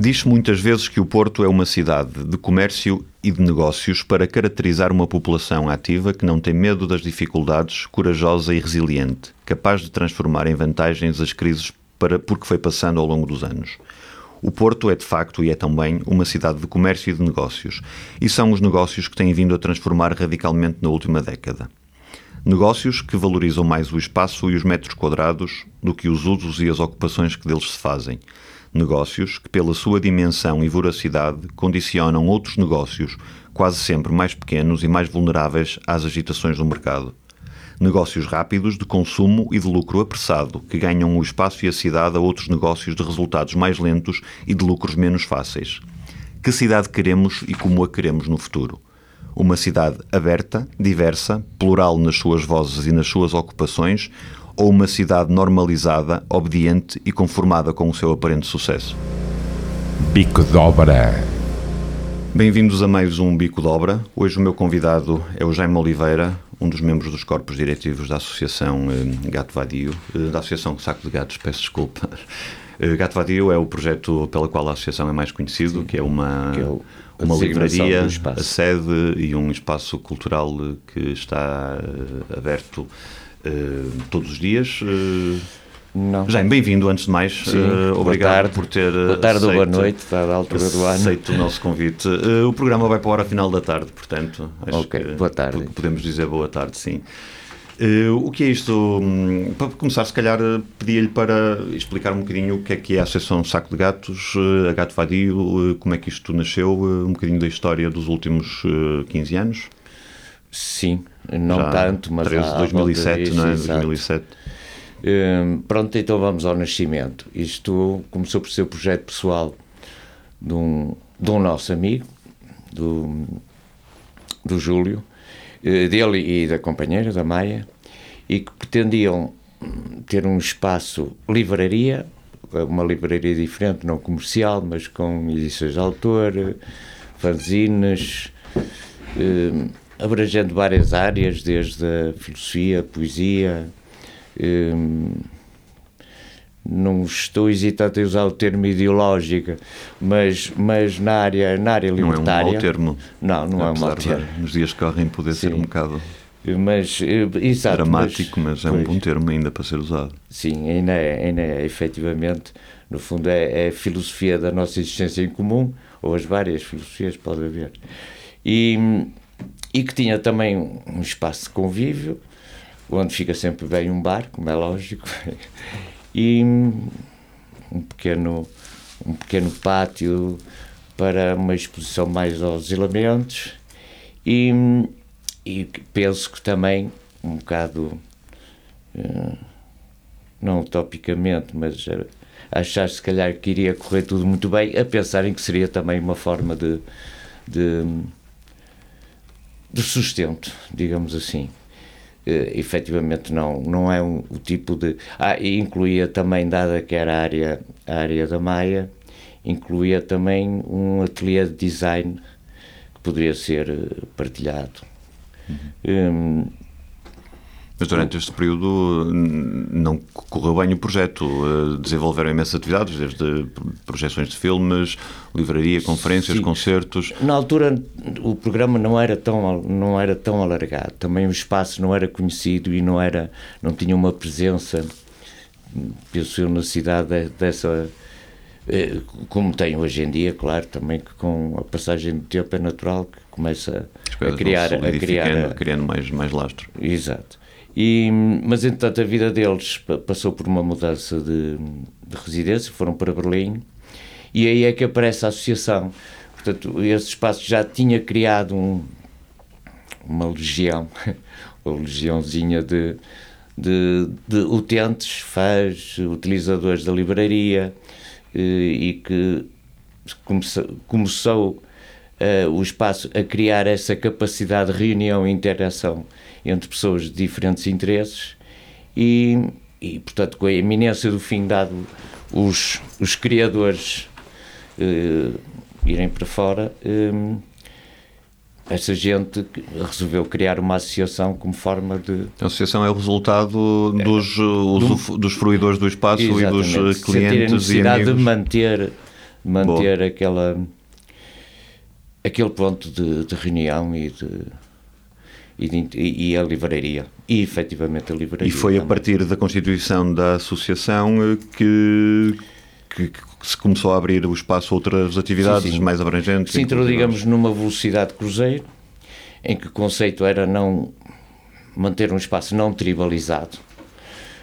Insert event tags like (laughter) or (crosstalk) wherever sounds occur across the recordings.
Diz-se muitas vezes que o Porto é uma cidade de comércio e de negócios para caracterizar uma população ativa que não tem medo das dificuldades, corajosa e resiliente, capaz de transformar em vantagens as crises para, porque foi passando ao longo dos anos. O Porto é de facto e é também uma cidade de comércio e de negócios, e são os negócios que têm vindo a transformar radicalmente na última década. Negócios que valorizam mais o espaço e os metros quadrados do que os usos e as ocupações que deles se fazem. Negócios que, pela sua dimensão e voracidade, condicionam outros negócios, quase sempre mais pequenos e mais vulneráveis às agitações do mercado. Negócios rápidos, de consumo e de lucro apressado, que ganham o espaço e a cidade a outros negócios de resultados mais lentos e de lucros menos fáceis. Que cidade queremos e como a queremos no futuro? Uma cidade aberta, diversa, plural nas suas vozes e nas suas ocupações, ou uma cidade normalizada, obediente e conformada com o seu aparente sucesso? Bico de Obra. Bem-vindos a mais um Bico de Obra. Hoje o meu convidado é o Jaime Oliveira, um dos membros dos corpos diretivos da Associação eh, Gato Vadio, eh, da Associação Saco de Gatos, peço desculpa. (laughs) Eh, Gato Vadio é o projeto pela qual a associação é mais conhecido, que é uma, que é o- a uma livraria, a sede e um espaço cultural que está aberto eh, todos os dias. Eh, Não. Jaime, bem-vindo antes de mais. Boa obrigado tarde. por ter Boa tarde ou boa aceito- noite, a altura do ano. Aceito o nosso convite. Eh, o programa vai para a hora final da tarde, portanto, acho Ok, que boa tarde. po- podemos dizer boa tarde, sim. Eh, o que é isto? Hum, Para começar, se calhar, pedia-lhe para explicar um bocadinho o que é que é a Associação Saco de Gatos, a Gato Vadio, como é que isto nasceu, um bocadinho da história dos últimos eh, 15 anos. Sim, não Já tanto, mas 13, há- há 2007, volta não é? disso, exato. 2007. Hum, pronto, então vamos ao nascimento. Isto começou por ser um projeto pessoal de um, de um nosso amigo, do, do Júlio, eh, dele e da companheira, da Maia, e que pretendiam hum, ter um espaço livraria, uma livraria diferente, não comercial, mas com edições de autor, fanzines, eh, abrangendo várias áreas, desde a filosofia, a poesia. eh, não estou hesitante em usar o termo ideológica, mas, mas na área, na área Não é um libertária. mau termo. Não, não é um mau de, termo. nos dias que correm poder ser Sim. um bocado Mas, eh, exato, dramático, mas, é um pois. bom termo ainda para ser usado. Sim, ainda é, ainda é efetivamente, no fundo, é, é a filosofia da nossa existência em comum, ou as várias filosofias, pode haver. E, e que tinha também um espaço de convívio, onde fica sempre bem um bar, como é lógico, (laughs) e um pequeno, um pequeno pátio para uma exposição mais aos elementos, e, e penso que também um bocado não utopicamente, mas eh, achar se calhar que iria correr tudo muito bem, a pensarem que seria também uma forma de, de, de sustento, digamos assim. Eh, efetivamente não, não é um, o tipo de... Ah, e incluía também, dada que era a área, a área da Maia, incluía também um ateliê de design que poderia ser eh, partilhado. Hum, Mas durante este período não correu bem o projeto. eh, Desenvolveram imensas atividades, desde projeções de filmes, livraria, conferências, Sim. concertos. Na altura o programa não era tão não era tão alargado. Também o espaço não era conhecido e não era não tinha uma presença penso eu na cidade de- dessa eh, como tem hoje em dia, claro, também que com a passagem do tempo é natural que começa a criar a criar criando mais, mais lastro. Exato. E, mas, entretanto, a vida deles pa- passou por uma mudança de, de residência, foram para Berlim, e aí é que aparece a associação. Portanto, esse espaço já tinha criado um- uma legião, (laughs) uma legiãozinha de, de, de utentes, fãs, utilizadores da livraria, eh, e que começou, começou uh, o espaço a criar essa capacidade de reunião e interação entre pessoas de diferentes interesses e, e portanto, com a iminência do fim dado os, os criadores uh, irem para fora, um, essa gente resolveu criar uma associação como forma de. A associação é o resultado dos, do, dos fruidores do espaço e dos clientes a necessidade de manter, manter aquela, aquele ponto de, de reunião e de, e, de, e, a livraria. E efetivamente a livraria. E foi também. a partir da constituição da associação que, que, que se começou a abrir o espaço a outras atividades sim, sim. mais abrangentes? Se entrou, digamos, numa velocidade cruzeiro, em que o conceito era não manter um espaço não tribalizado,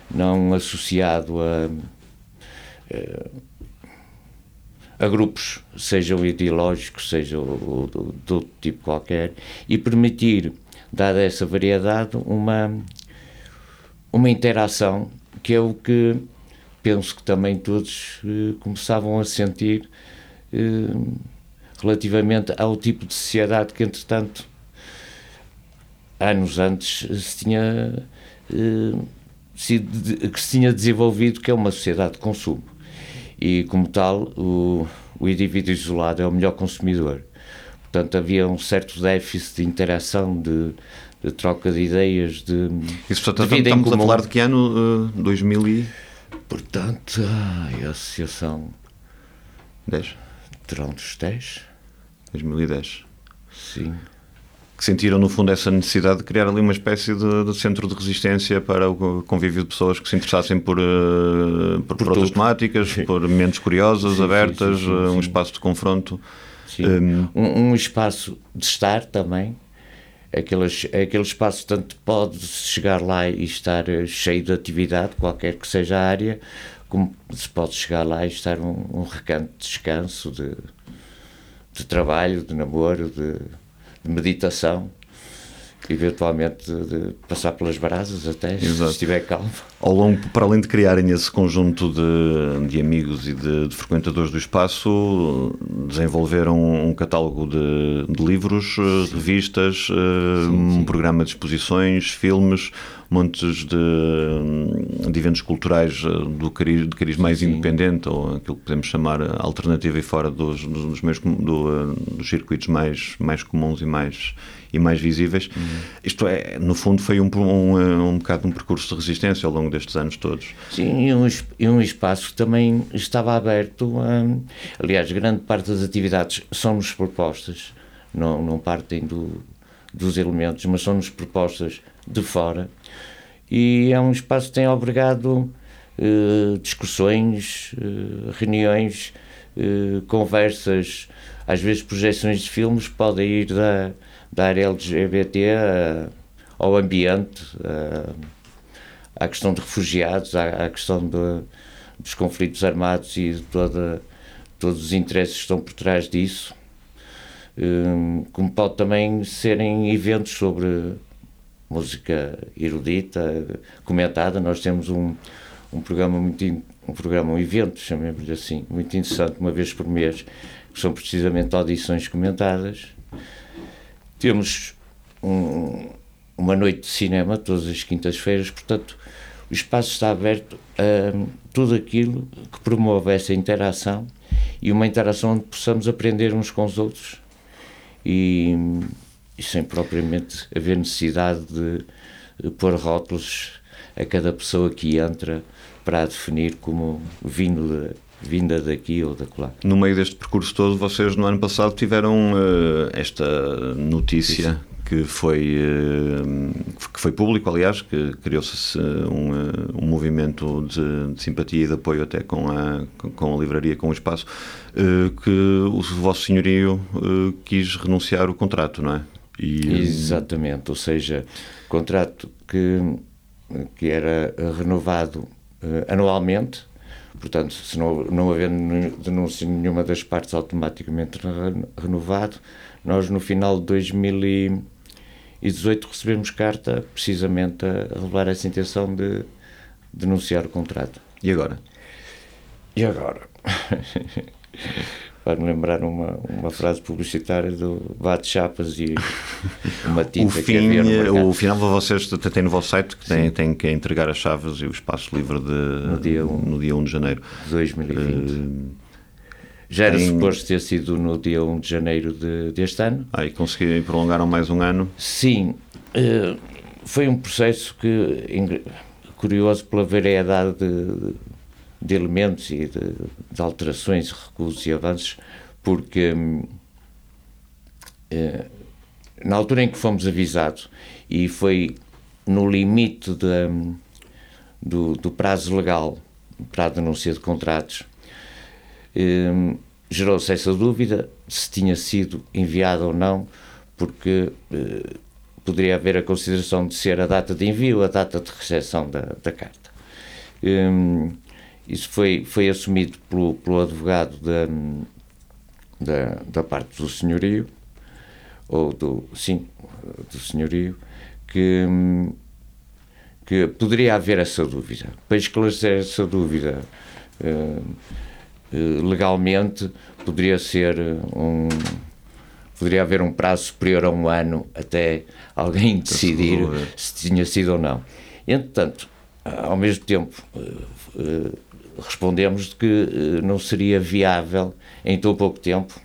não associado a, a, a grupos, sejam ideológicos, sejam de outro tipo qualquer, e permitir, dada essa variedade, uma, uma interação que é o que penso que também todos eh, começavam a sentir eh, relativamente ao tipo de sociedade que, entretanto, anos antes se tinha, eh, sido, que se tinha desenvolvido, que é uma sociedade de consumo. E, como tal, o, o indivíduo isolado é o melhor consumidor. Portanto, havia um certo déficit de interação, de, de troca de ideias, de. Isso, portanto, de estamos a falar de que ano? Uh, 2000 e... Portanto, a associação. 10? Terão dos 10? 2010. Sim. Que sentiram, no fundo, essa necessidade de criar ali uma espécie de, de centro de resistência para o convívio de pessoas que se interessassem por, uh, por, por, outras temáticas, sim. por mentes curiosas, sim, abertas, sim, uh, um espaço de confronto. Um, um, um espaço de estar também, aquele, aquele espaço tanto pode chegar lá e estar eh, cheio de atividade, qualquer que seja a área, como se pode chegar lá e estar um, um recanto de descanso, de, de trabalho, de namoro, de, de meditação eventualmente de passar pelas brasas até, Exato. se estiver calmo. Ao longo, para além de criarem esse conjunto de, de amigos e de, de, frequentadores do espaço, desenvolveram um catálogo de, de livros, sim. revistas, sim, um sim. programa de exposições, filmes, montes de, de eventos culturais eh, do cariz, de cariz mais independente, ou aquilo que podemos chamar alternativa e fora dos, dos, meus, do, eh, dos circuitos mais, mais comuns e mais e mais visíveis. Uhum. Isto é, no fundo, foi um, um, um bocado um percurso de resistência ao longo destes anos todos. Sim, e um, e um espaço que também estava aberto. A, aliás, grande parte das atividades são-nos propostas, não, não partem do, dos elementos, mas são-nos propostas de fora. E é um espaço que tem obrigado eh, discussões, eh, reuniões, eh, conversas, às vezes projeções de filmes podem ir da, da área LGBT uh, ao ambiente, uh, à questão de refugiados, à, à questão de, dos conflitos armados e de toda, todos os interesses que estão por trás disso. Um, como pode também serem eventos sobre música erudita, comentada. Nós temos um, um programa muito um programa, um evento, chamemos-lhe assim, muito interessante, uma vez por mês, que são precisamente audições comentadas temos um, uma noite de cinema todas as quintas-feiras, portanto, o espaço está aberto a tudo aquilo que promove essa interação e uma interação onde possamos aprender uns com os outros e, e sem propriamente haver necessidade de pôr rótulos a cada pessoa que entra para a definir como vindo vinda daqui ou da lá. No meio deste percurso todo, vocês no ano passado tiveram uh, esta notícia Isso. que foi, uh, que foi público, aliás, que criou-se um, uh, um movimento de, de, simpatia e de apoio até com a, com a livraria, com o espaço, que o Vosso Senhorio quis renunciar o contrato, não é? E, Exatamente, ou seja, contrato que, que era renovado anualmente, Portanto, se não, não havendo denúncia nenhuma das partes automaticamente renovado, nós no final de 2018 recebemos carta precisamente a revelar essa intenção de denunciar o contrato. E agora? E agora? (laughs) para me lembrar uma, uma frase publicitária do bate chapas e (laughs) uma O tinta que fim, havia no o final vocês têm no vosso site que têm, têm que entregar as chaves e o espaço livre de, no, dia um. no dia 1 de janeiro. 2020. Já era em- suposto ter sido no dia 1 de janeiro de- deste ano. Aí consegui prolongaram mais um ano. Sim, eh, foi um processo que, curioso pela variedade de, de elementos e de, de alterações, recursos e avanços, porque eh, na altura em que fomos avisados, e foi no limite da- do, do prazo legal para a denúncia de contratos, Hum, gerou-se essa dúvida se tinha sido enviado ou não, porque eh, poderia haver a consideração de ser a data de envio, a data de recepção da, da carta. Isso foi, foi assumido pelo, pelo advogado da, da, da parte do senhorio, ou do, sim, do senhorio, que, que poderia haver essa dúvida. Para esclarecer essa dúvida, eh, eh, legalmente poderia ser um poderia haver um prazo superior a um ano até alguém decidir se tinha sido ou não. Entretanto, ao mesmo tempo, eh, eh, respondemos de que eh, não seria viável em tão pouco tempo,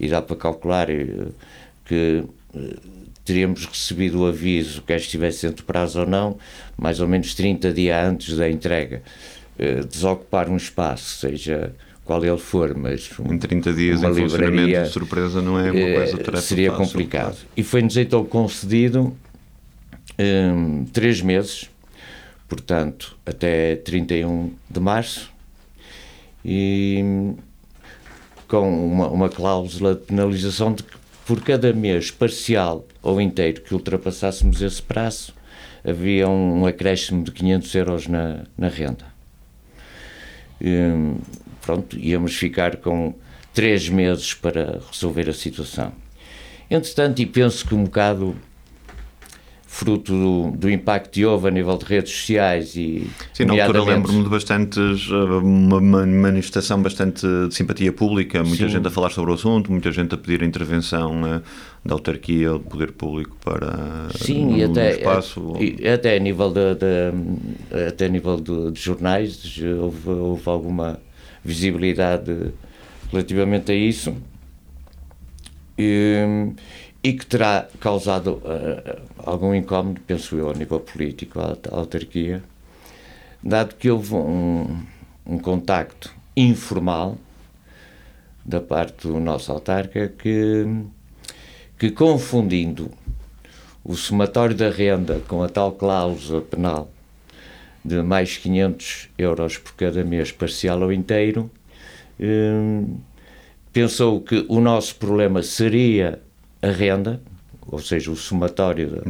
e dá para calcular eh, que eh, teríamos recebido o aviso quer estivesse dentro do prazo ou não, mais ou menos 30 dias antes da entrega. Desocupar um espaço, seja qual ele for, mas um- Em 30 dias em funcionamento livraria, de surpresa não é uma coisa tarefa seria fácil, complicado. E foi-nos então concedido hum, três meses, portanto, até 31 de março, e com uma, uma cláusula de penalização de que por cada mês parcial ou inteiro que ultrapassássemos esse prazo, havia um acréscimo de 500 euros na, na renda. Hum, pronto, íamos ficar com três meses para resolver a situação. Entretanto, e penso que um bocado fruto do, do impacto que houve a nível de redes sociais e Sim, na altura lembro-me de bastantes, uma ma- manifestação bastante de simpatia pública, muita Sim. gente a falar sobre o assunto, muita gente a pedir a intervenção eh, da autarquia ou do poder público para Sim, no, e até, espaço. e até a nível, de, de- até nível de, de jornais houve, houve alguma visibilidade relativamente a isso e, e que terá causado eh, algum incómodo, penso eu, a nível político à, à autarquia, dado que houve um, um contacto informal da parte do nosso autarca que, que confundindo o somatório da renda com a tal cláusula penal de mais 500 euros por cada mês, parcial ou inteiro, hum, pensou que o nosso problema seria a renda, ou seja, o somatório da,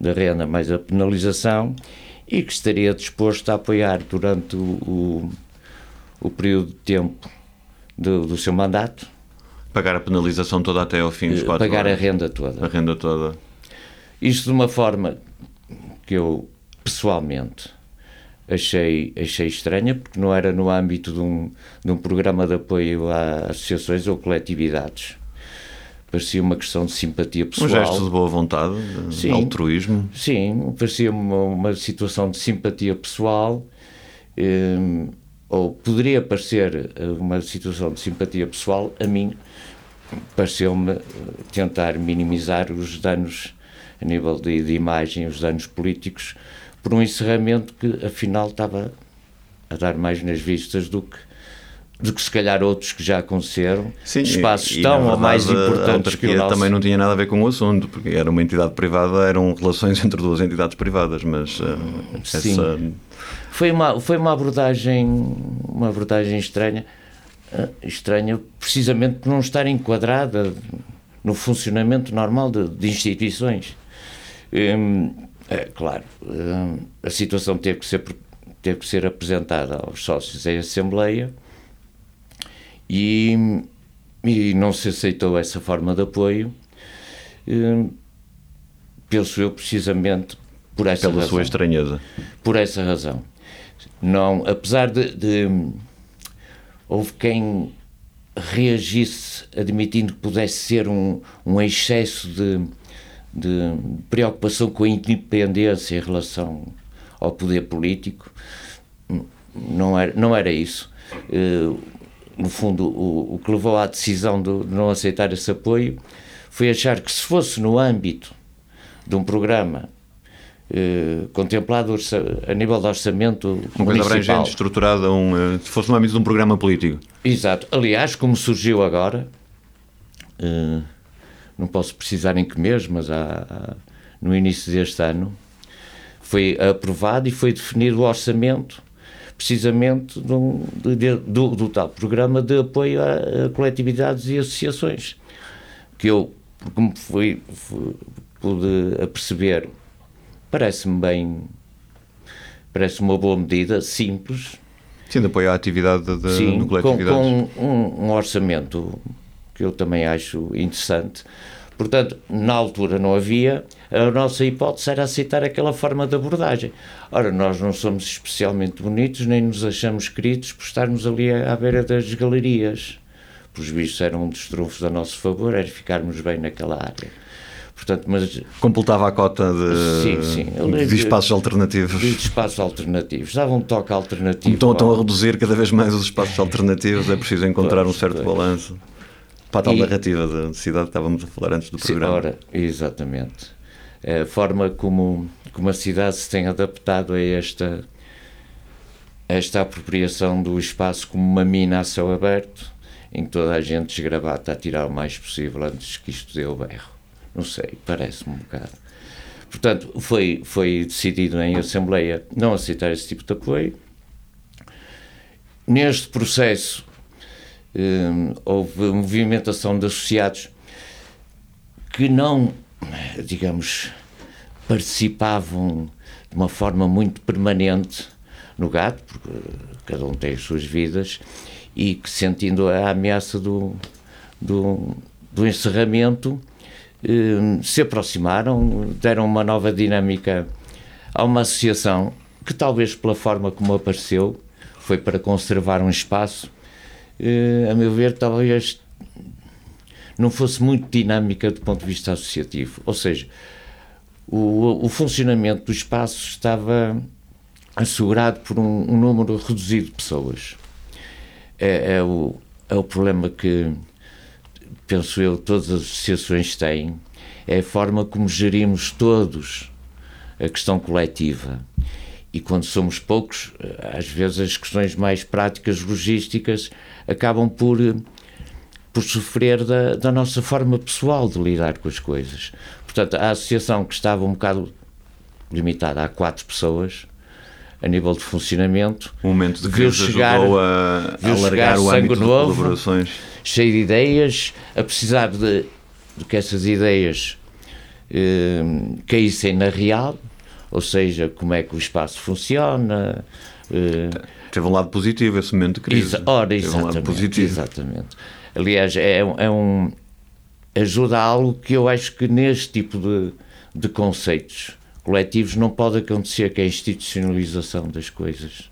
da renda mais a penalização, e que estaria disposto a apoiar durante o, o, o período de tempo do, do seu mandato, Pagar a penalização toda até ao fim dos eh, quatro pagar a anos. renda toda. A renda toda. Isto de uma forma que eu pessoalmente achei, achei estranha, porque não era no âmbito de um, de um programa de apoio a associações ou coletividades. Parecia uma questão de simpatia Um pessoal. gesto de boa vontade, de Sim. altruísmo. Sim, parecia uma, uma situação de simpatia pessoal, hum, ou poderia parecer eh, uma situação de simpatia pessoal, a mim pareceu-me eh, tentar minimizar os danos a nível de, de imagem, os danos políticos, por um encerramento que afinal estava a dar mais nas vistas do que do que se calhar outros que já aconteceram, Sim, espaços e- tão ou mais verdade, A importantes que o nosso. também não tinha nada a ver com o assunto, porque era uma entidade privada, eram relações (laughs) entre duas entidades privadas, mas eh, Sim. essa. Foi uma, foi uma abordagem uma abordagem estranha, eh, estranha precisamente por não estar enquadrada no funcionamento normal de, de instituições. Hum, é, claro, hum, a situação teve que, ser, teve que ser apresentada aos sócios em Assembleia e, e não se aceitou essa forma de apoio. Hum, penso eu precisamente por essa Pela razão sua estranheza. por essa razão. Não, apesar de, de- houve quem reagisse admitindo que pudesse ser um, um excesso de, de preocupação com a independência em relação ao poder político. Não era, não era isso. Uh, no fundo, o, o, que levou à decisão de não aceitar esse apoio foi achar que se fosse no âmbito de um programa eh, contemplado a nível de orçamento Uma coisa abrangente, estruturada, um, uh, se fosse no âmbito de um programa político. Exato. Aliás, como surgiu agora, uh, não posso precisar em que mês, mas há, há, no início deste ano, foi aprovado e foi definido o orçamento precisamente do, do, do, tal programa de apoio a, a, coletividades e associações que eu, como fui, fui pude aperceber parece-me bem. Parece uma boa medida, simples. Sim, de apoio à atividade de, Sim, no coletividades. Com, com um, um, orçamento que eu também acho interessante. Portanto, na altura não havia, a nossa hipótese era aceitar aquela forma de abordagem. Ora, nós não somos especialmente bonitos, nem nos achamos queridos por estarmos ali à, beira das galerias. Os bichos eram um dos trunfos a nosso favor, era ficarmos bem naquela área. Portanto, mas... Completava a cota de, sim, sim. de espaços alternativos. De espaços alternativos. Dava um toque alternativo. Então estão a reduzir cada vez mais os espaços alternativos, é preciso encontrar um certo balanço. Para a tal e... narrativa da cidade que estávamos a falar antes do programa. Ora, exatamente. A forma como, como a cidade se tem adaptado a esta, a esta apropriação do espaço como uma mina a céu aberto, em que toda a gente desgravata a tirar o mais possível antes que isto dê o berro. Não sei, parece-me um bocado. Portanto, foi, foi decidido em Assembleia não aceitar esse tipo de apoio. Neste processo, houve movimentação de associados que não, digamos, participavam de uma forma muito permanente no GAT, porque cada um tem as suas vidas, e que sentindo a ameaça do, do, do encerramento, Hum, se aproximaram, deram uma nova dinâmica a uma associação que, talvez pela forma como apareceu, foi para conservar um espaço, hum, a meu ver, talvez não fosse muito dinâmica do ponto de vista associativo. Ou seja, o, o funcionamento do espaço estava assegurado por um, um número reduzido de pessoas. É, é, o, é o problema que penso eu, todas as associações têm, é a forma como gerimos todos a questão coletiva. E quando somos poucos, às vezes as questões mais práticas, logísticas, acabam por, por sofrer da, da nossa forma pessoal de lidar com as coisas. Portanto, a associação que estava um bocado limitada a quatro pessoas, a nível de funcionamento. O momento de crise chegar, ajudou a, a alargar o âmbito novo, de colaborações cheio de ideias, a precisar de, de que essas ideias eh, caíssem na real, ou seja, como é que o espaço funciona. Eh, Teve um lado positivo esse momento de crise. Exa ora, exatamente, um positivo. exatamente. Aliás, é, é um ajuda a algo que eu acho que neste tipo de, de conceitos coletivos não pode acontecer, que é a institucionalização das coisas.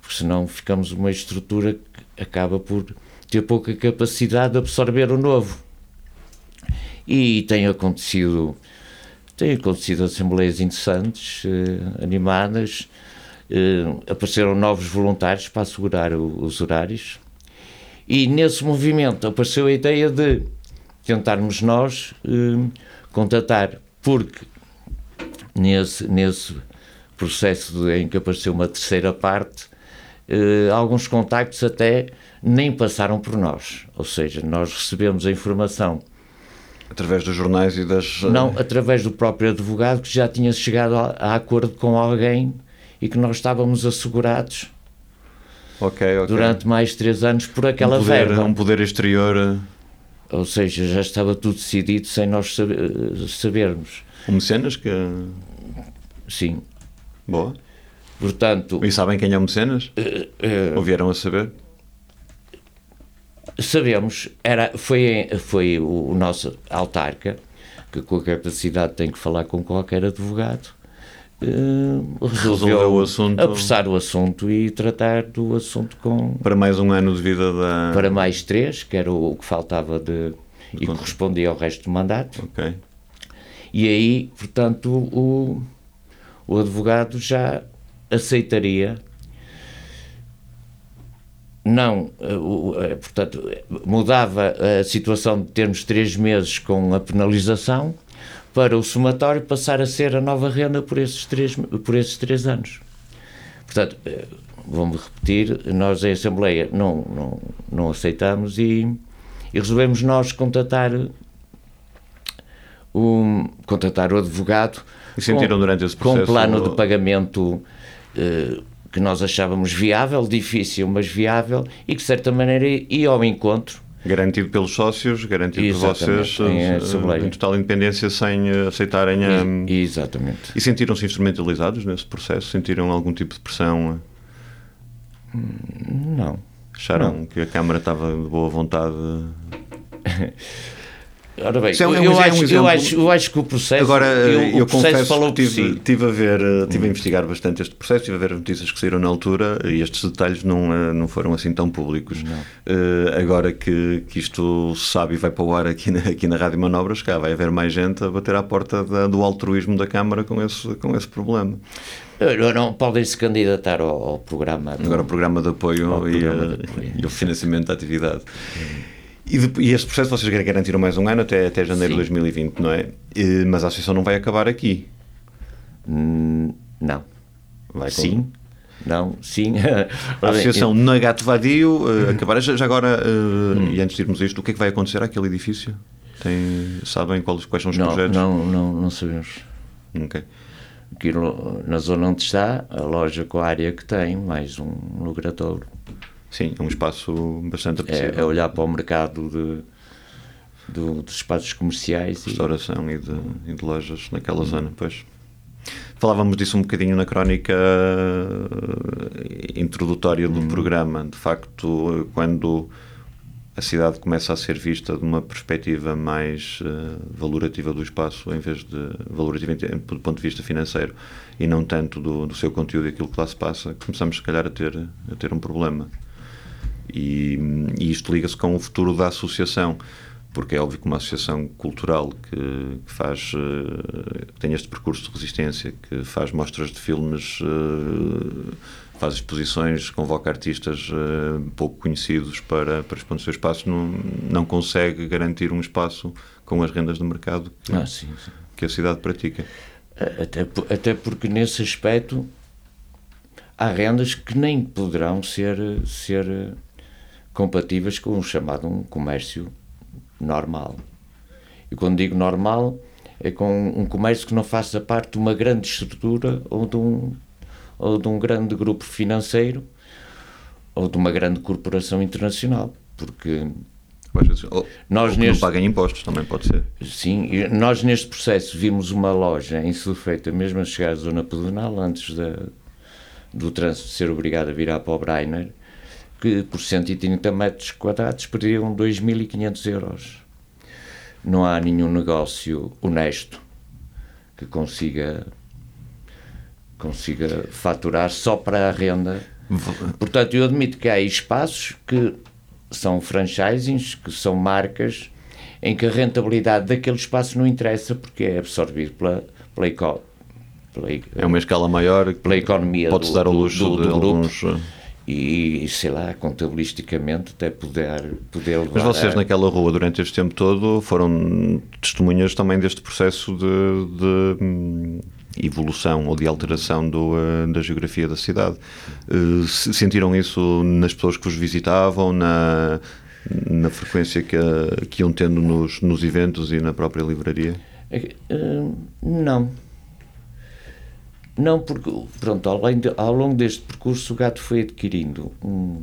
Porque senão ficamos uma estrutura que acaba por ter pouca capacidade de absorver o novo. E tem acontecido, tem acontecido assembleias interessantes, eh, animadas, eh, apareceram novos voluntários para assegurar o, os horários. E nesse movimento apareceu a ideia de tentarmos nós eh, contatar, porque nesse, nesse processo em que apareceu uma terceira parte, eh, alguns contactos até nem passaram por nós. Ou seja, nós recebemos a informação. Através dos jornais e das. Eh, Não, através do próprio advogado que já tinha chegado a, a acordo com alguém e que nós estávamos assegurados okay, okay. durante mais três anos por aquela um poder, verba. Um poder exterior. Eh, Ou seja, já estava tudo decidido sem nós sabermos. O Mecenas que. Sim. Boa. Portanto. E sabem quem é o Mecenas? Uh, uh, Ou vieram a saber? Sabemos, era, foi, foi o, o nosso autarca, que com a capacidade tem que falar com qualquer advogado, eh, resolveu, o assunto. apressar o assunto e tratar do assunto com Para mais um ano de vida da. para mais três, que era o que faltava de e conta. correspondia ao resto do mandato. Ok. E aí, portanto, o, o advogado já aceitaria não, eh, eh, portanto, mudava a situação de termos três meses com a penalização para o somatório passar a ser a nova renda por esses três, por esses três anos. Portanto, eh, vou-me repetir, nós em Assembleia não, não, não aceitamos e, e resolvemos nós contatar o, contatar o advogado E sentiram durante esse com um processo- plano de pagamento eh, que nós achávamos viável, difícil, mas viável e que de certa maneira ia ao encontro Garantido pelos sócios, garantido por vocês em eh, em total independência sem eh, aceitarem a. E- exatamente. E sentiram-se instrumentalizados nesse processo? Sentiram algum tipo de pressão? Não. Acharam que a Câmara estava de boa vontade? (laughs) Ora bem, é um- eu, é um acho, exemplo. eu, acho, eu acho que o processo, Agora, eu, eu processo confesso falou que por tive, si. tive a ver, eh, tive Hum. a investigar bastante este processo, tive a ver notícias que saíram na altura e estes detalhes não, eh, não foram assim tão públicos. Eh, agora que, que isto se sabe e vai para o ar aqui na, aqui na Rádio Manobras, cá vai haver mais gente a bater à porta da- do altruísmo da Câmara com esse, com esse problema. Eh, Não, podem se candidatar ao, ao programa. Agora o programa de apoio, e, programa de apoio. e o financiamento da atividade. E, de- e este processo vocês garantiram mais um ano até, até janeiro de Sim. 2020, não é? Eh, Mas a associação não vai acabar aqui. Hum, Não. Vai com- Sim. Não, sim. A (laughs) associação na Gato Vadio uh, acabar. Já, já agora, uh, e antes de irmos a isto, o que é que vai acontecer àquele edifício? Tem, sabem quais, quais são os Não, projetos? não, não, não sabemos. Ok. Aquilo, na zona onde está, a loja com a área que tem, mais um logradouro. Sim, é um espaço bastante É, apetecível. é olhar para o mercado de, do- dos espaços comerciais e restauração e de, e de lojas naquela zona, pois. Falávamos disso um bocadinho na crónica eh, introdutória do programa. De facto, quando a cidade começa a ser vista de uma perspectiva mais eh, valorativa do espaço, em vez de valorativa do ponto de vista financeiro, e não tanto do, do seu conteúdo e aquilo que lá se passa, começamos, se calhar, a ter, a ter um problema. E, e isto liga-se com o futuro da associação, porque é óbvio que uma associação cultural que, que faz, eh, que tem este percurso de resistência, que faz mostras de filmes, eh, faz exposições, convoca artistas eh, pouco conhecidos para, para expor o seu espaço, não, não consegue garantir um espaço com as rendas de mercado que, Ah, sim, sim. que a cidade pratica. Até, até porque nesse aspecto há rendas que nem poderão ser, ser compatíveis com o chamado um comércio normal. E quando digo normal, é com um comércio que não faça parte de uma grande estrutura ou de um, ou de um grande grupo financeiro ou de uma grande corporação internacional. Porque Ou Nós ou neste- não paguem impostos, também pode ser. Sim, nós neste processo vimos uma loja em Sulfeita, mesmo a chegar à zona pedonal, antes da, do trânsito ser obrigado a virar para o Breiner, que por 130 metros quadrados perdiam 2.500 euros. Não há nenhum negócio honesto que consiga consiga faturar só para a renda. Portanto, eu admito que há espaços que são franchisings, que são marcas, em que a rentabilidade daquele espaço não interessa porque é absorvido pela, pela, pela, É uma escala maior, pela economia pode-se do- dar ao do- luxo do- de do grupo. alguns... eh, e, sei lá, contabilisticamente até poder, poder levar Mas vocês a- naquela rua durante este tempo todo foram testemunhas também deste processo de, de, hum, evolução ou de alteração do, eh, da geografia da cidade. Eh, se- Sentiram isso nas pessoas que vos visitavam, na, na frequência que, que iam tendo nos, nos eventos e na própria livraria? É Hum, não. Não, porque, pronto, de- ao longo deste percurso o gato foi adquirindo um-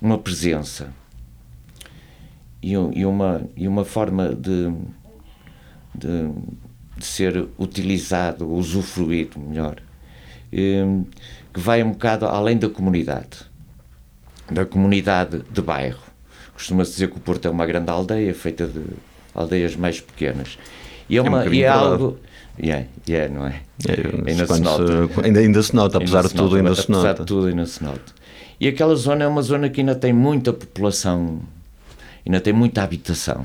uma presença e, um- e uma, e uma forma de, de, de ser utilizado, usufruído melhor, hum, que vai um bocado além da comunidade, da comunidade de bairro. Costuma-se dizer que o Porto é uma grande aldeia feita de aldeias mais pequenas. E é, um uma, bocadinho e é verdade. Yeah, yeah, não é? É, Ainda se nota. ainda, ainda se nota, apesar de tudo, ainda se apesar nota. de tudo, ainda se nota. E aquela zona é uma zona que ainda tem muita população, ainda tem muita habitação,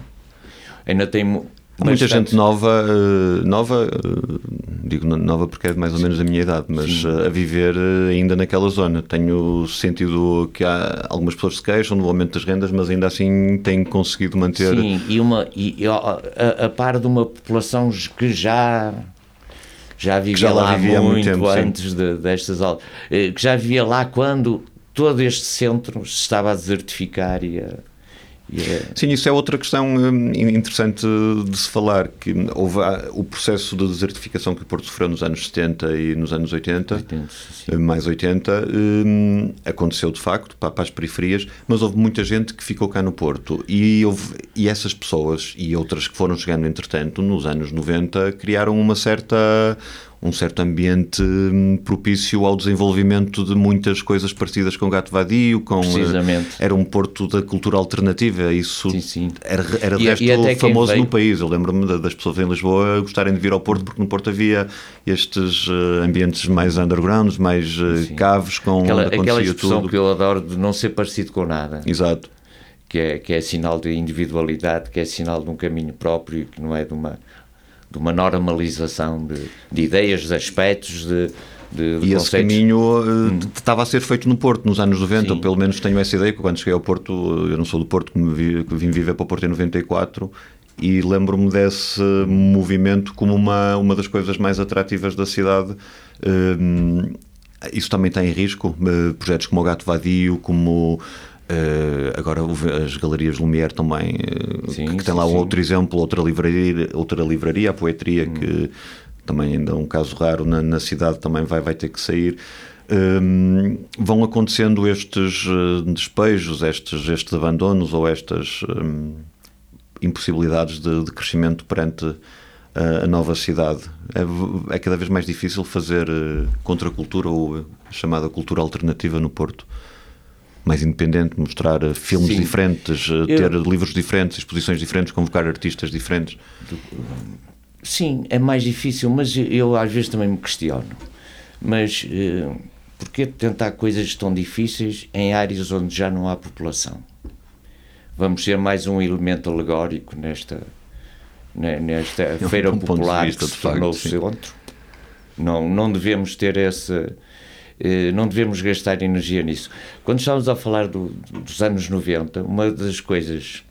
ainda tem Há muita gente nova, eh, nova, eh, digo no- nova porque é mais ou menos da minha idade, mas eh, a viver ainda naquela zona. Tenho sentido que há algumas pessoas que se queixam do aumento das rendas, mas ainda assim têm conseguido manter. Sim, e, uma, e, a, a par de uma população que já já vivia já lá lá vivia muito muito, tempo, sim. antes de- destas aulas, que já vivia lá quando todo este centro se estava a desertificar e a, e a- Sim, isso é outra questão hum, interessante de se falar, que houve ah, o processo de desertificação que o Porto sofreu nos anos 70 e nos anos 80, sim. eh, mais 80, hum, aconteceu de facto para, para as periferias, mas houve muita gente que ficou cá no Porto e, houve, e essas pessoas e outras que foram chegando entretanto nos anos 90 criaram uma certa um certo ambiente hum, propício ao desenvolvimento de muitas coisas parecidas com Gato Vadio, com eh, Precisamente. era um Porto da cultura alternativa, isso Sim, sim. era, era E- resto e famoso veio- no país. Eu lembro-me da- das pessoas em Lisboa gostarem de vir ao Porto, porque no Porto havia estes eh, ambientes mais undergrounds, mais eh, Sim. caves, com aquela, onde aquela expressão tudo. que eu adoro de não ser parecido com nada, Exato. que é, que é sinal de individualidade, que é sinal de um caminho próprio, que não é de uma, de uma normalização de, de ideias, de aspectos, de, de, de E esse conceitos. caminho eh, estava a ser feito no Porto nos anos 90, Hum. Sim. ou pelo menos tenho essa ideia, que quando cheguei ao Porto, eh, eu não sou do Porto, que vi- que vim viver para o Porto em 94, e lembro-me desse movimento como uma, uma das coisas mais atrativas da cidade. Eh, Isso também está em risco, eh, projetos como o Gato Vadio, como eh, agora as galerias Lumière também, eh, Sim, que, que tem sim, lá um sim. outro exemplo, outra livraria, outra livraria a Poetria, Hum. que também ainda é um caso raro na, na cidade, também vai, vai ter que sair. Hum, vão acontecendo estes eh, despejos, estes, estes abandonos ou estas hum, impossibilidades de, de crescimento perante a, a nova cidade. É, é cada vez mais difícil fazer contracultura ou a chamada cultura alternativa no Porto. Mais independente, mostrar eh, filmes Sim. diferentes, eh, Eu- ter livros diferentes, exposições diferentes, convocar artistas diferentes. Sim, é mais difícil, mas eu às vezes também me questiono. Mas eh, porquê tentar coisas tão difíceis em áreas onde já não há população? Vamos ser mais um elemento alegórico nesta, ne- nesta um feira de popular vista, que se tornou o centro. Não, não devemos ter essa. Eh, Não devemos gastar energia nisso. Quando estávamos a falar do- dos anos 90, uma das coisas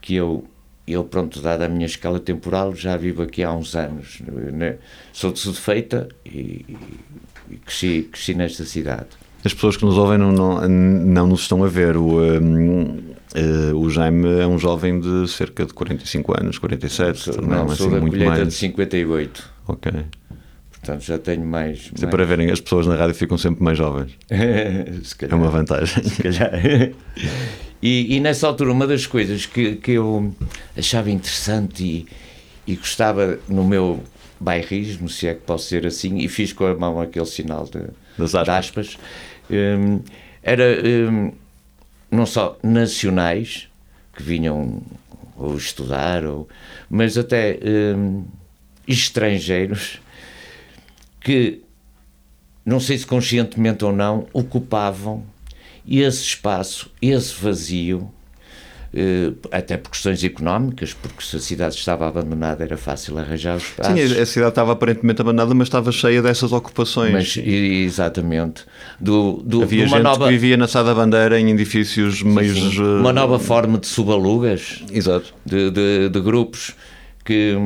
que eu, eu, pronto, dada a minha escala temporal, já vivo aqui há uns anos. né? Sou de Sudfeita e, e cresci, cresci nesta cidade. As pessoas que nos ouvem não, não, não nos estão a ver. O, hum, eh, o Jaime é um jovem de cerca de 45 anos, 47, também não, não é sou assim da muito colheita mais. de 58. Ok. Portanto, já tenho mais. É mais- para verem, as pessoas na rádio ficam sempre mais jovens. (laughs) Se É calhar. uma vantagem. (laughs) se calhar. E, e nessa altura, uma das coisas que, que eu achava interessante e, e gostava no meu bairrismo, se é que posso ser assim, e fiz com a mão aquele sinal de, Das de aspas. aspas, hum, era hum, não só nacionais que vinham ou estudar, ou, mas até hum, estrangeiros que, não sei se conscientemente ou não, ocupavam esse espaço, esse vazio, eh, até por questões económicas, porque se a cidade estava abandonada era fácil arranjar os espaços. Sim, a cidade estava aparentemente abandonada, mas estava cheia dessas ocupações. mas, exatamente. Do, do, Havia de uma gente nova, que vivia na Sá da Bandeira em edifícios meios. sim, eh, uma nova forma de subalugas, Exato. de, de, de grupos que,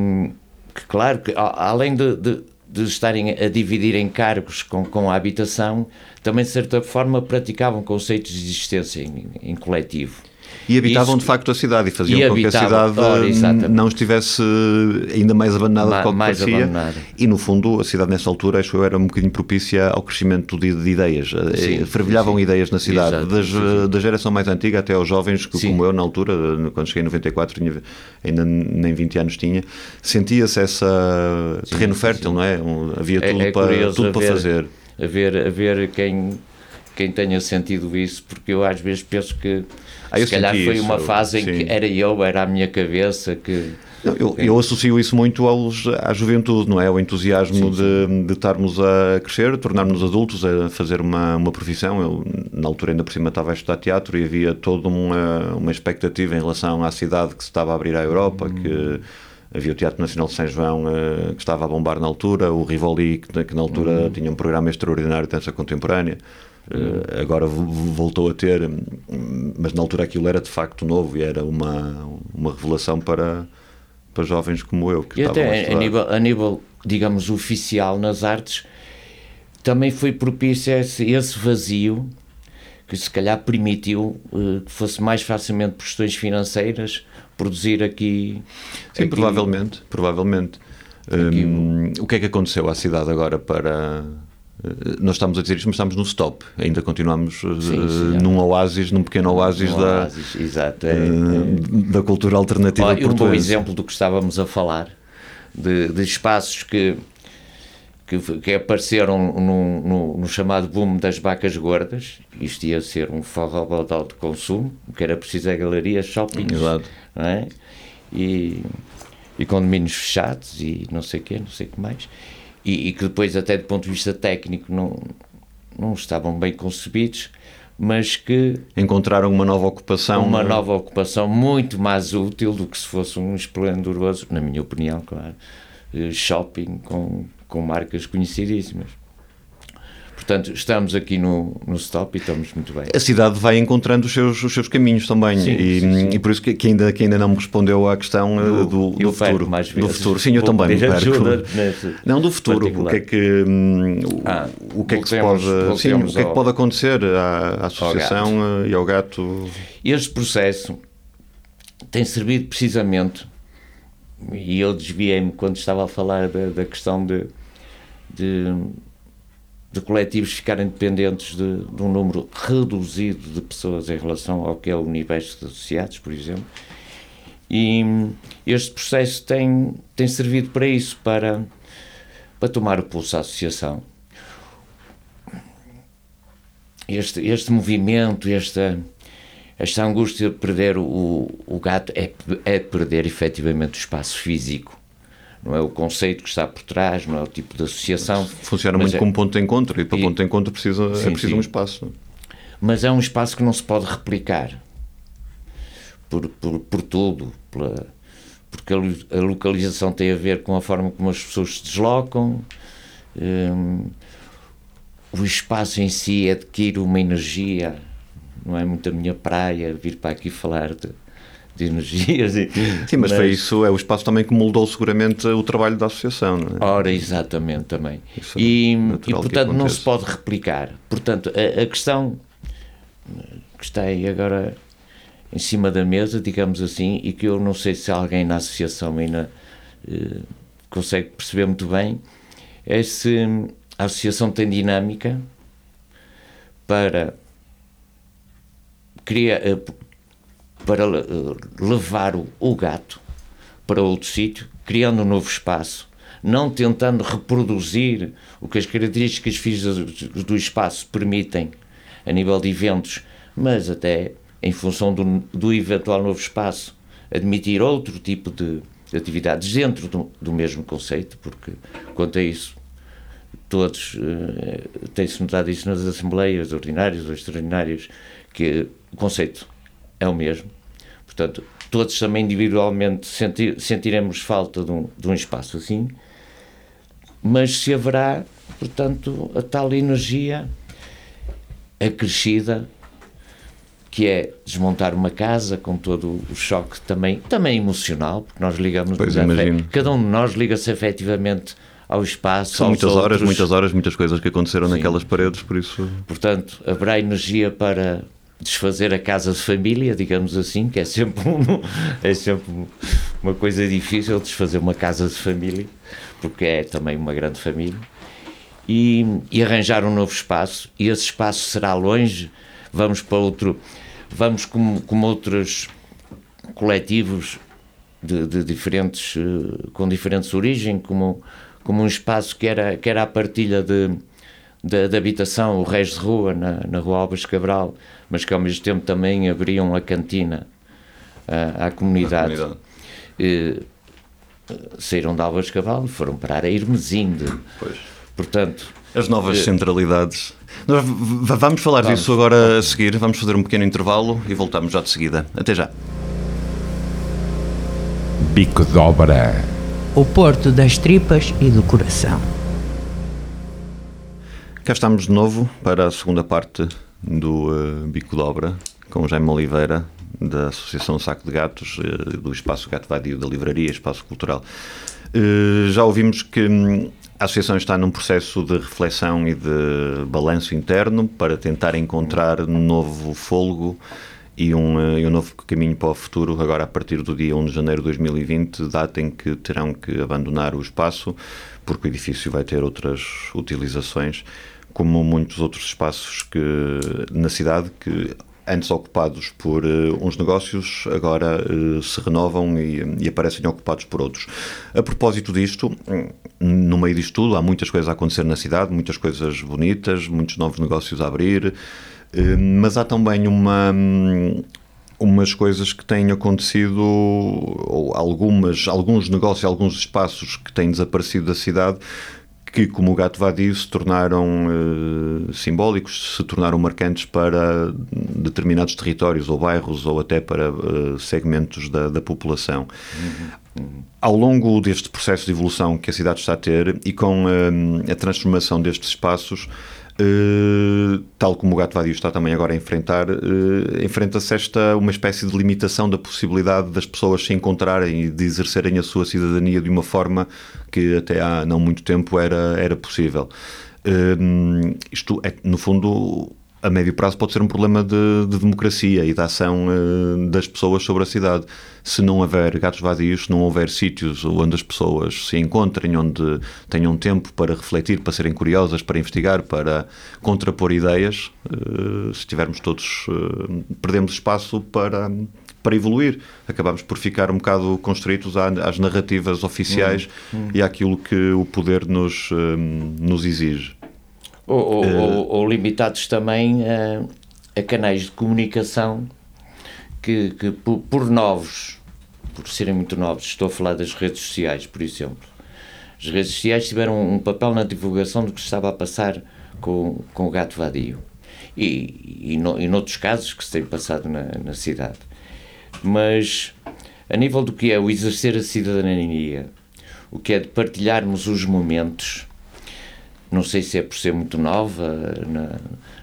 que, claro, que além de, de, de estarem a dividir em cargos com, com a habitação, também de certa forma praticavam conceitos de existência em, em coletivo. E habitavam Isso- de facto a cidade e faziam e com que a cidade ora, não estivesse ainda mais abandonada Ma- do que parecia. E no fundo, a cidade nessa altura, acho eu, era um bocadinho propícia ao crescimento de, de ideias. Eh, Sim, Fervilhavam sim. ideias na cidade, Exato, das, sim, eh, da geração mais antiga até aos jovens, que, como eu na altura, eh, quando cheguei em 94, tinha, ainda nem 20 anos tinha, sentia-se essa terreno fértil, não é? Um- havia É- tudo, é para, curioso tudo para haver- fazer. A ver, a ver quem, quem tenha sentido isso, porque eu às vezes penso que Ah, se calhar foi isso, uma fase em sim. que era eu, era a minha cabeça que. Eu, eu associo isso muito aos, à juventude, não é? O entusiasmo de, de estarmos a crescer, tornarmos adultos, a fazer uma, uma profissão. Eu, na altura, ainda por cima, estava a estudar teatro e havia toda uma, uma expectativa em relação à cidade que se estava a abrir à Europa, que havia o Teatro Nacional de São João eh, que estava a bombar na altura, o Rivoli, que, que na altura tinha um programa extraordinário de dança contemporânea. Eh, agora vo- voltou a ter, hum, mas na altura aquilo era de facto novo e era uma, uma revelação para, para jovens como eu. Que E a até a estudar. nível, a nível, digamos, oficial nas artes, também foi propício esse, esse vazio que se calhar permitiu eh, que fosse mais facilmente por questões financeiras produzir aqui. Sim, aqui- provavelmente, provavelmente. Hum, o que é que aconteceu à cidade agora para... eh, Nós estamos a dizer isto, mas estamos no stop. Ainda continuamos eh, Sim, sim, é. num oásis, num pequeno oásis, um da, oásis, exato. é, eh, é. da cultura alternativa Olha, um bom portuguesa. exemplo do que estávamos a falar, de, de espaços que, que, que apareceram no, no, no chamado boom das vacas gordas. Isto ia ser um forrobodó de consumo, o que era preciso é galerias, shoppings, Exato. Não é? e, e condomínios fechados e não sei o quê, não sei o que mais. E, e que depois, até do ponto de vista técnico, não, não estavam bem concebidos, mas que Encontraram uma nova ocupação. uma eh, nova ocupação muito mais útil do que se fosse um esplendoroso, na minha opinião, claro, eh, shopping com, com marcas conhecidíssimas. Portanto, estamos aqui no, no stop e estamos muito bem. A cidade vai encontrando os seus, os seus caminhos também Sim, e, sim, sim. e por isso que, que ainda, que ainda não me respondeu à questão eh, do, do futuro. mais do futuro. Sim, eu também me perco. Não, do futuro. O que é que, hum, o, Ah, o que, é que se pode, sim, o que é que ao- pode acontecer à, à associação eh, e ao gato? Este processo tem servido precisamente, e eu desviei-me quando estava a falar da, da questão de, de, de coletivos ficarem dependentes de, de um número reduzido de pessoas em relação ao que é o universo de associados, por exemplo. E este processo tem, tem servido para isso, para, para tomar o pulso à associação. Este, este movimento, esta, esta angústia de perder o, o gato é, é perder efetivamente o espaço físico. Não é o conceito que está por trás, não é o tipo de associação. Funciona muito é- como ponto de encontro e para E- ponto de encontro precisa, é Sim, preciso sim. um espaço. mas é um espaço que não se pode replicar por, por, por tudo, pela, porque a, a localização tem a ver com a forma como as pessoas se deslocam, hum, o espaço em si adquire uma energia, não é muito a minha praia vir para aqui falar de, de energias. e- Sim, mas, foi isso, é o espaço também que moldou seguramente o trabalho da associação. Não é? Ora, exatamente também. Isso é E, natural e, portanto não se pode replicar. Portanto, a, a questão que está aí agora em cima da mesa, digamos assim, e que eu não sei se alguém na associação ainda eh, consegue perceber muito bem, é se a associação tem dinâmica para criar, eh, para eh, levar o, gato para outro sítio, criando um novo espaço, não tentando reproduzir o que as características físicas do- espaço permitem a nível de eventos, mas até em função do, do eventual novo espaço, admitir outro tipo de, de atividades dentro do, do mesmo conceito, porque quanto a isso, todos, eh, tem-se notado isso nas assembleias ordinárias ou extraordinárias, que o conceito é o mesmo. Portanto, todos também individualmente senti sentiremos falta de um, de um espaço assim, mas se haverá, portanto, a tal energia acrescida que é desmontar uma casa com todo o choque também, também emocional, porque nós ligamos Pois, cada um de nós liga-se efetivamente ao espaço, São muitas horas, outros. muitas horas, muitas coisas que aconteceram Sim. naquelas paredes, por isso. Portanto, haverá energia para desfazer a casa de família, digamos assim, que é sempre, um, (laughs) é sempre uma coisa difícil desfazer uma casa de família, porque é também uma grande família, e, e arranjar um novo espaço, e esse espaço será longe, vamos para outro, vamos como, como outros coletivos de, de diferentes, eh, com diferentes origens, como, como um espaço que era, que era a partilha de, da, da habitação, o resto de rua, na, na rua Alves Cabral, mas que ao mesmo tempo também abriam a cantina à, à comunidade. comunidade. Eh, saíram de Alves Cabral e foram parar a Irmesinde. Pois. Portanto, As novas Eh, centralidades. Nós vamos falar Vamos. disso agora a seguir. Vamos fazer um pequeno intervalo e voltamos já de seguida. Até já. Bico de Obra. O porto das tripas e do coração. Cá estamos de novo para a segunda parte do eh, Bico de Obra com Jaime Oliveira da Associação Saco de Gatos, eh, do Espaço Gato Vadio da Livraria Espaço Cultural. Eh, já ouvimos que hum, a Associação está num processo de reflexão e de balanço interno para tentar encontrar um novo fôlego e um, e um novo caminho para o futuro, agora a partir do dia 1 de janeiro de 2020, data em que terão que abandonar o espaço, porque o edifício vai ter outras utilizações, como muitos outros espaços que, na cidade que antes ocupados por eh, uns negócios, agora eh, se renovam e, e aparecem ocupados por outros. A propósito disto, no meio disto tudo, há muitas coisas a acontecer na cidade, muitas coisas bonitas, muitos novos negócios a abrir, eh, mas há também uma. Umas coisas que têm acontecido, ou algumas, alguns negócios, alguns espaços que têm desaparecido da cidade, que, como o gato vadio, se tornaram eh, simbólicos, se tornaram marcantes para determinados territórios ou bairros ou até para eh, segmentos da, da população. Ao longo deste processo de evolução que a cidade está a ter e com eh, a transformação destes espaços, eh, tal como o Gato Vadio está também agora a enfrentar, eh, enfrenta-se esta uma espécie de limitação da possibilidade das pessoas se encontrarem e de exercerem a sua cidadania de uma forma que até há não muito tempo era, era possível. Eh, isto é, no fundo, a médio prazo pode ser um problema de, de democracia e da ação eh, das pessoas sobre a cidade. Se não houver gatos vadios, se não houver sítios onde as pessoas se encontrem, onde tenham tempo para refletir, para serem curiosas, para investigar, para contrapor ideias, eh, se tivermos todos, eh, perdemos espaço para, para evoluir. Acabamos por ficar um bocado constritos às narrativas oficiais e àquilo que o poder nos, nos exige. Ou, ou- ou- ou limitados também a, a canais de comunicação que, que por, por novos, por serem muito novos, estou a falar das redes sociais, por exemplo. As redes sociais tiveram um papel na divulgação do que estava a passar com, com o gato vadio. E, e, no, e noutros casos que se tem passado na, na cidade. Mas a nível do que é o exercer a cidadania, o que é de partilharmos os momentos, não sei se é por ser muito nova na,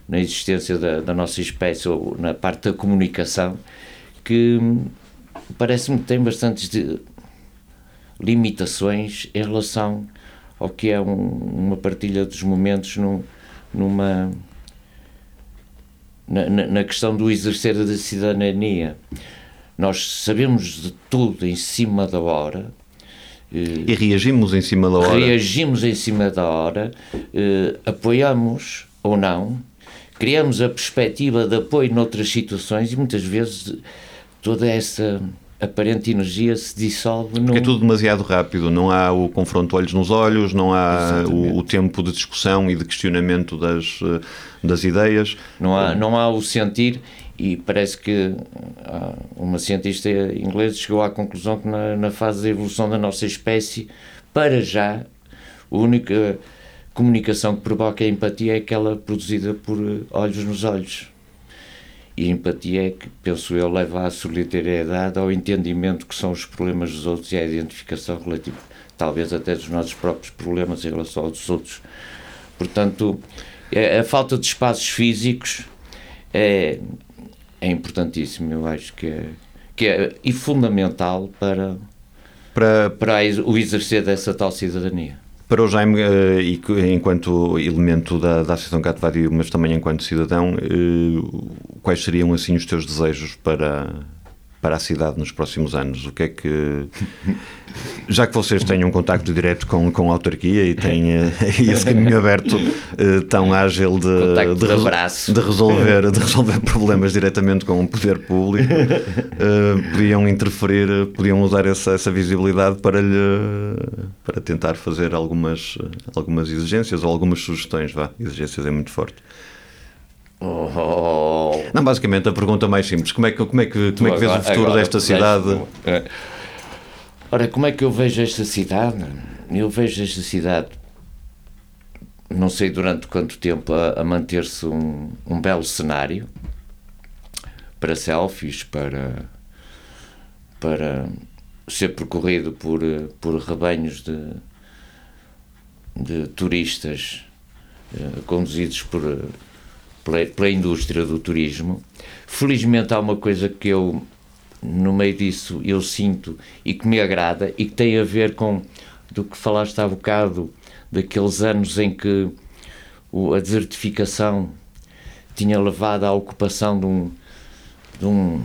na existência da, da nossa espécie ou na parte da comunicação, que parece-me que tem bastantes limitações em relação ao que é um- uma partilha dos momentos num- numa na, na- na questão do exercer da cidadania. Nós sabemos de tudo em cima da hora, E reagimos em cima da hora. reagimos em cima da hora, eh, apoiamos ou não, criamos a perspectiva de apoio noutras situações e muitas vezes toda essa aparente energia se dissolve num... Porque é tudo demasiado rápido, não há o confronto olhos nos olhos, não há o, o tempo de discussão e de questionamento das, eh, das ideias. Não há, não há o sentir e parece que ah, uma cientista inglesa chegou à conclusão que na, na fase da evolução da nossa espécie, para já, a única comunicação que provoca a empatia é aquela produzida por eh, olhos nos olhos. E a empatia é que, penso eu, leva à solidariedade, ao entendimento que são os problemas dos outros e à identificação relativa, talvez até dos nossos próprios problemas em relação aos outros. Portanto, a a falta de espaços físicos é, é importantíssimo, eu acho que é, que é e fundamental para, Para, para o exercer dessa tal cidadania. para o Jaime, eh, enquanto elemento da, da Associação Gato Vadio, mas também enquanto cidadão, eh, quais seriam assim os teus desejos para, para a cidade nos próximos anos? O que é que. Já que vocês têm um contacto direto com, com a autarquia e têm eh, esse caminho aberto eh, tão ágil de, Contacto de, de de resolver, de resolver problemas diretamente com o poder público, eh, podiam interferir, podiam usar essa, essa visibilidade para, lhe, para tentar fazer algumas, algumas exigências ou algumas sugestões. Vá, exigências é muito forte. Oh, Não, basicamente a pergunta mais simples: como é que, como é que, como é que vês o Agora- futuro agora desta cidade? Ora, como é que eu vejo esta cidade? Eu vejo esta cidade, não sei durante quanto tempo, a, a manter-se um, um belo cenário para selfies, para, para ser percorrido por, por rebanhos de, de turistas eh, conduzidos por, pela, pela indústria do turismo. Felizmente há uma coisa que eu, no meio disso, eu sinto e que me agrada e que tem a ver com do que falaste há bocado, daqueles anos em que a desertificação tinha levado à ocupação de um, de um,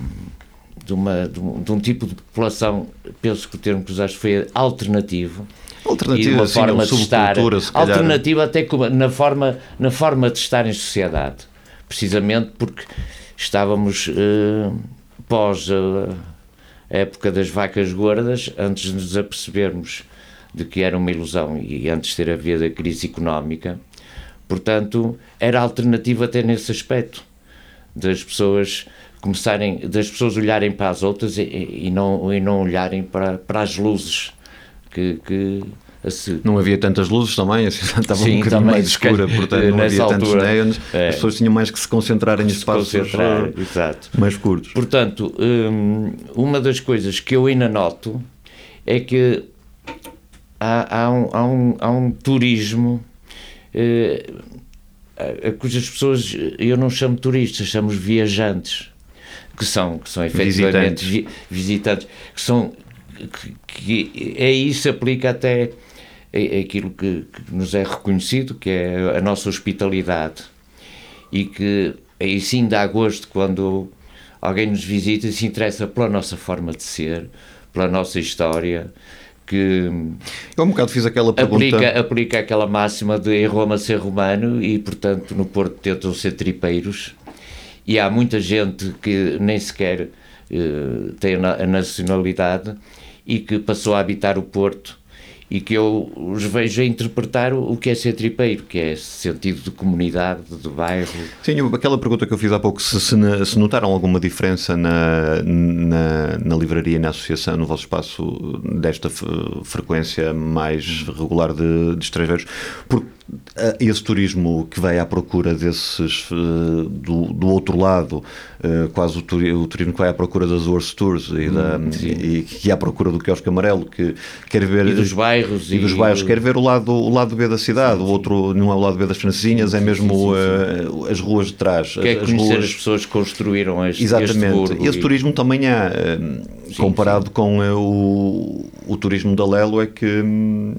de uma, de um, de um tipo de população, penso que o termo que usaste foi alternativo, e Alternativa, uma assim, forma de estar alternativa até na forma na forma de estar em sociedade precisamente porque estávamos eh, pós a época das vacas gordas antes de nos apercebermos de que era uma ilusão e antes de ter havido a crise económica. Portanto era alternativa até nesse aspecto das pessoas começarem das pessoas olharem para as outras e, e não e não olharem para, para as luzes que, que se- Não havia tantas luzes também, a (laughs) cidade estava Sim, um bocadinho também, mais escura, portanto não (laughs) havia tantos altura, neons. é. As pessoas tinham mais que se concentrar em se espaços concentrar, eh, mais curtos. Portanto, hum, uma das coisas que eu ainda noto é que há, há, um, há, um, há um turismo eh, a, cujas pessoas eu não chamo turistas, chamo viajantes, que são, que são efetivamente Visitantes. vi- visitantes, que são que, que é isso aplica até a- aquilo que, que nos é reconhecido, que é a nossa hospitalidade e que aí sim dá gosto quando alguém nos visita e se interessa pela nossa forma de ser, pela nossa história, que Eu um bocado fiz aquela pergunta. aplica, aplica aquela máxima de em Roma ser romano e, portanto, no Porto tentam ser tripeiros. E há muita gente que nem sequer eh, tem a nacionalidade e que passou a habitar o Porto e que eu os vejo a interpretar o que é ser tripeiro, que é sentido de comunidade, de bairro. Sim, aquela pergunta que eu fiz há pouco, se, se, notaram alguma diferença na, na, na livraria na associação, no vosso espaço, desta frequência mais regular de, de estrangeiros, porque esse turismo que vai à procura desses, eh, do, do outro lado, eh, quase o, turi- o turismo que vai à procura das Horse Tours e, da, e que é à procura do quiosque amarelo, que quer ver... E dos bairros. E dos bairros, quer ver o lado, o lado B da cidade, o outro não é o lado B das francesinhas, é mesmo eh, as ruas de trás. Quer as conhecer ruas... as pessoas que construíram este, este Exatamente. burgo Esse e- turismo também há, comparado com o, o turismo da Lelo, é que hum,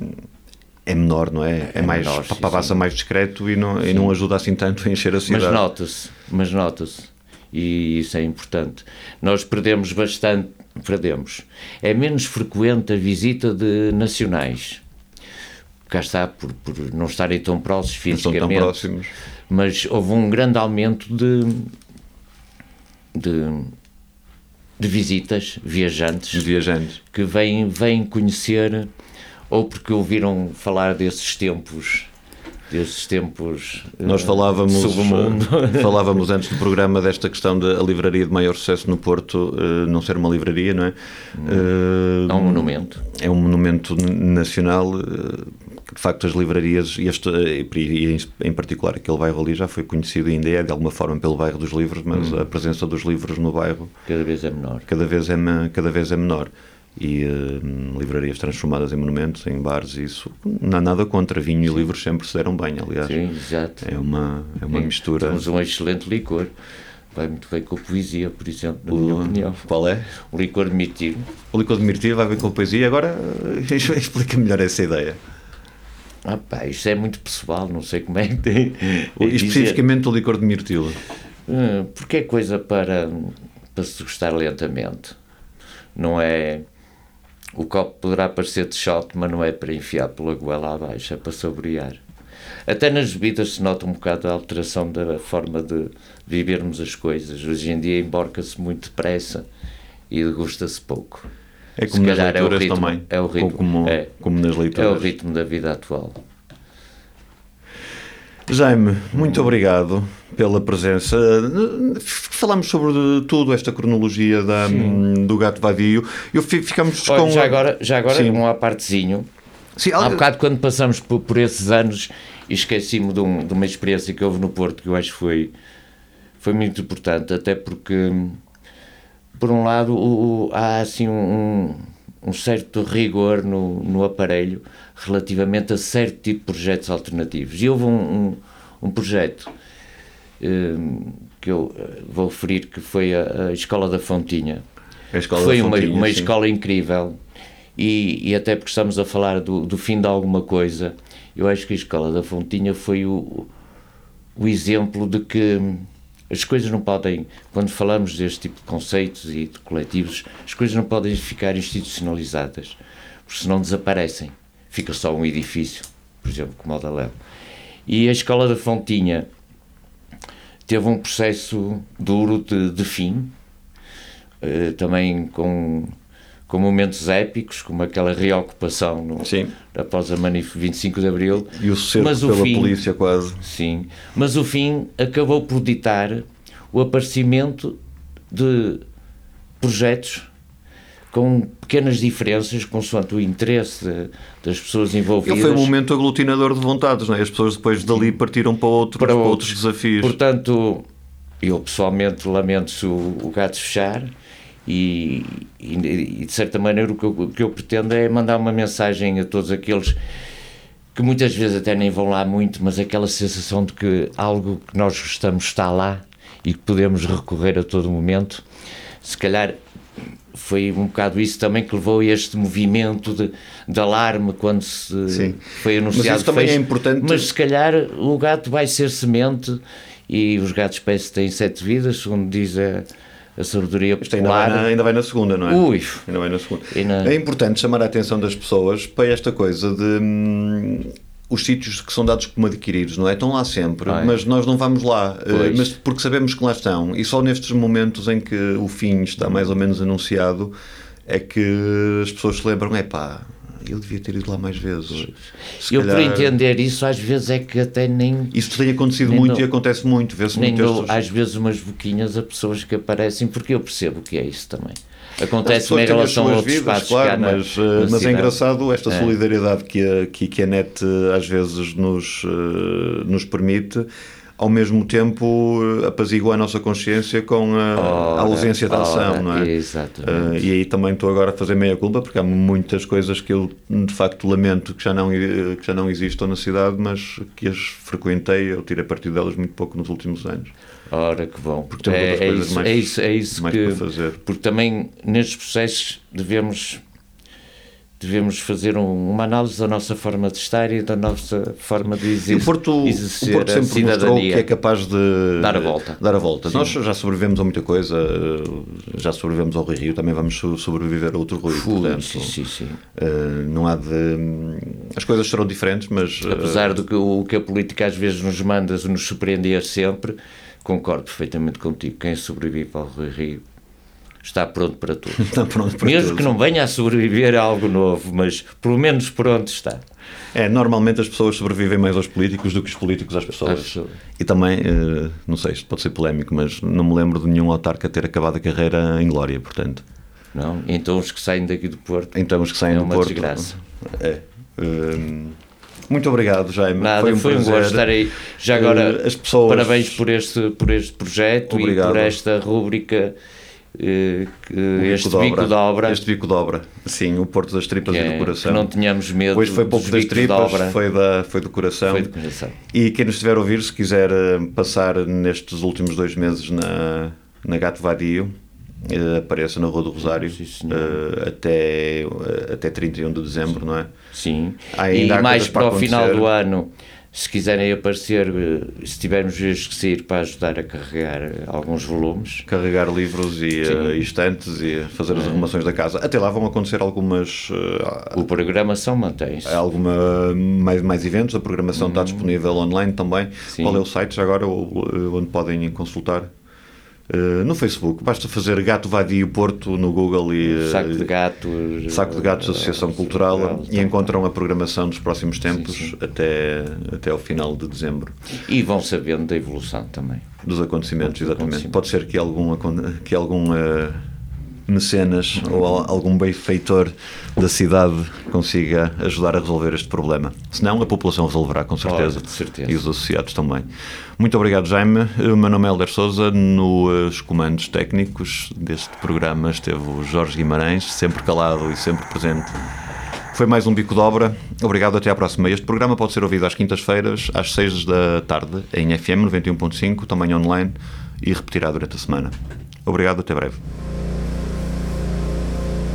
é menor, não é? É, mais, menor, sim, passa mais discreto e não, e não ajuda assim tanto a encher a Mas cidade. nota-se, mas nota-se. E isso é importante. Nós perdemos bastante, perdemos. É menos frequente a visita de nacionais. Cá está, por, por não estarem tão próximos Não são tão fisicamente. próximos. Mas houve um grande aumento de, de, de visitas, viajantes, viajantes. que vêm, vêm conhecer ou porque ouviram falar desses tempos desses tempos Nós eh, falávamos, submundo. eh, (laughs) falávamos antes do programa desta questão da livraria de maior sucesso no Porto eh, não ser uma livraria, não é? É um monumento. é um monumento nacional de facto as livrarias e, este, e em, particular aquele bairro ali já foi conhecido ainda é de alguma forma pelo bairro dos livros mas a presença dos livros no bairro cada vez é menor cada vez é, cada vez é menor e eh, livrarias transformadas em monumentos, em bares isso não há nada contra, vinho e livros sempre se deram bem aliás. Sim, exato. É uma, é uma Sim, mistura. Temos um excelente licor. Vai muito bem com a poesia por exemplo, na minha opinião. qual é? o licor de mirtilo. O licor de mirtilo vai ver com a poesia. Agora (laughs) explica melhor essa ideia. Ah pá, isto é muito pessoal não sei como é que tem (laughs) O- especificamente o licor de mirtilo. Hum, porque é coisa para, para se gostar lentamente. Não é. O copo poderá parecer de shot, mas não é para enfiar pela goela abaixo, é para saborear. Até nas bebidas se nota um bocado a alteração da forma de vivermos as coisas. Hoje em dia emborca-se muito depressa e degusta-se pouco. É Se como nas calhar é o leituras ritmo, também. é o ritmo, Como, é. como nas É o leituras. ritmo da vida atual. Jaime, muito obrigado pela presença. Falámos sobre tudo, esta cronologia da, do gato vadio. Eu fi- ficamos Olha, com. já agora, já agora Sim. um apartezinho. Sim, Há bocado, quando passamos por, por esses anos, esqueci-me de, um- de uma experiência que houve no Porto que eu acho que foi, foi muito importante, até porque, por um lado, o- o- há assim um, um certo rigor no, no aparelho relativamente a certo tipo de projetos alternativos. E houve um, um, um projeto hum, que eu eh, vou referir que foi a, a Escola da Fontinha escola foi da uma, Fontinha, uma sim. escola incrível e, e até porque estamos a falar do, do fim de alguma coisa, eu acho que a escola da Fontinha foi o, o exemplo de que as coisas não podem, quando falamos deste tipo de conceitos e de coletivos, as coisas não podem ficar institucionalizadas, porque senão desaparecem. Fica só um edifício, por exemplo, como o da Léo. E a escola da Fontinha teve um processo duro de, de fim, eh, também com, com momentos épicos, como aquela reocupação no, Sim. após a manif 25 de Abril. E o cerco Mas o pela fim- polícia, quase. Sim, mas o fim acabou por ditar o aparecimento de projetos com pequenas diferenças consoante o interesse de- das pessoas envolvidas. Ele foi um momento aglutinador de vontades, não é? As pessoas depois dali partiram para outros, para outros desafios. Portanto, eu pessoalmente lamento o, o gato fechar e, e, e, de certa maneira o que, eu, o que eu pretendo é mandar uma mensagem a todos aqueles que muitas vezes até nem vão lá muito, mas aquela sensação de que algo que nós gostamos está lá e que podemos recorrer a todo momento. Se calhar foi um bocado isso também que levou a este movimento de, de alarme quando se Sim. foi anunciado isso também fecho. é importante- Mas se calhar o gato vai ser semente e os gatos espécie têm sete vidas, segundo diz a, a sabedoria Isto ainda vai, popular. na, ainda vai na segunda, não é? Ui. Ainda vai na segunda. Na- É importante chamar a atenção das pessoas para esta coisa de. hum, os sítios que são dados como adquiridos, não é? Estão lá sempre, é. mas nós não vamos lá, eh, Pois. mas porque sabemos que lá estão. E só nestes momentos em que o fim está mais ou menos anunciado é que as pessoas se lembram: é pá, ele devia ter ido lá mais vezes. Se Eu, por calhar- entender isso, às vezes é que até nem, Isso tem acontecido muito e acontece muito. Vê-se muito dou, às vezes, umas boquinhas a pessoas que aparecem, porque eu percebo que é isso também. Acontece em relação a outros vidas, claro, cá na, mas, eh, na mas é engraçado esta É. solidariedade que a, que, que a net eh, às vezes nos, eh, nos permite, ao mesmo tempo eh, apazigua a nossa consciência com a, a Ora, ausência de ação, não é? exatamente. Eh, e aí também estou agora a fazer meia culpa, porque há muitas coisas que eu de facto lamento que já não, eh, que já não existam na cidade, mas que as frequentei, eu tirei partido delas muito pouco nos últimos anos. Ora, que bom. Porque temos é, outras é coisas isso, mais- é isso, é isso mais que. para fazer. Porque também nestes processos devemos, devemos fazer um- uma análise da nossa forma de estar e da nossa forma de E exer o Porto, o exercer Porto a sempre mostrou cidadania. que é capaz de Dar a volta. Dar a volta. Nós já sobrevivemos a muita coisa, já sobrevivemos ao Rui Rio, também vamos so- sobreviver a outro Rui. Ui, portanto, sim, sim, sim. eh, não há de. As coisas serão diferentes, mas. eh, Apesar do que o que a política às vezes nos manda nos surpreender sempre, concordo perfeitamente contigo. Quem sobrevive ao Rio Rio está pronto para tudo. (laughs) está pronto para Mesmo tudo. que não venha a sobreviver a algo novo, mas pelo menos pronto está. É, normalmente as pessoas sobrevivem mais aos políticos do que os políticos às pessoas. pessoas. E também, eh, não sei, isto pode ser polémico, mas não me lembro de nenhum autarca ter acabado a carreira em glória, portanto. Não? Então os que saem daqui do Porto. Então os que saem É do uma Porto. desgraça. É. Hum, muito obrigado, Jaime. Nada, foi um, prazer. gosto estar aí. Já agora, Eh, as pessoas- parabéns por este, por este projeto Obrigado. e por esta rúbrica, que- O este bico de obra. Este bico de obra. Sim, o Porto das Tripas e do é- Coração. que não tínhamos medo Hoje foi pouco das tripas, foi, da, foi do coração. Foi do coração. E quem nos estiver a ouvir, se quiser eh, passar nestes últimos dois meses na, na Gato Vadio, eh, apareça na Rua do Rosário Sim, eh, até, eh, até 31 de dezembro, não é? Sim. Ainda e mais para para o final do ano Se quiserem aparecer, eh, se tivermos vezes que sair para ajudar a carregar eh, alguns volumes. Carregar livros e uh, estantes e fazer as arrumações da casa. Até lá vão acontecer algumas. O programação mantém-se. Alguma mais, mais eventos, a programação está disponível online também. Sim. Qual é o site já agora onde podem consultar? Uh, no Facebook, basta fazer Gato Vadio Porto no Google e uh, Saco de Gatos, Saco de Gatos Associação Cultural, Cultural e encontram a programação dos próximos tempos sim, sim. Até, até ao final de dezembro. E vão sabendo da evolução também. Dos acontecimentos, Dos exatamente. Acontecimentos. Pode ser que algum, que algum uh, mecenas ou algum benfeitor da cidade consiga ajudar a resolver este problema. Senão, a população resolverá, com certeza. Oh, certeza. E os associados também. Muito obrigado, Jaime. O meu nome é Helder Souza. Nos comandos técnicos deste programa esteve o Jorge Guimarães, sempre calado e sempre presente. Foi mais um Bico de Obra. Obrigado, até à próxima. Este programa pode ser ouvido às quintas-feiras, às seis da tarde, em FM 91.5, também online, e repetirá durante a semana. Obrigado, até breve.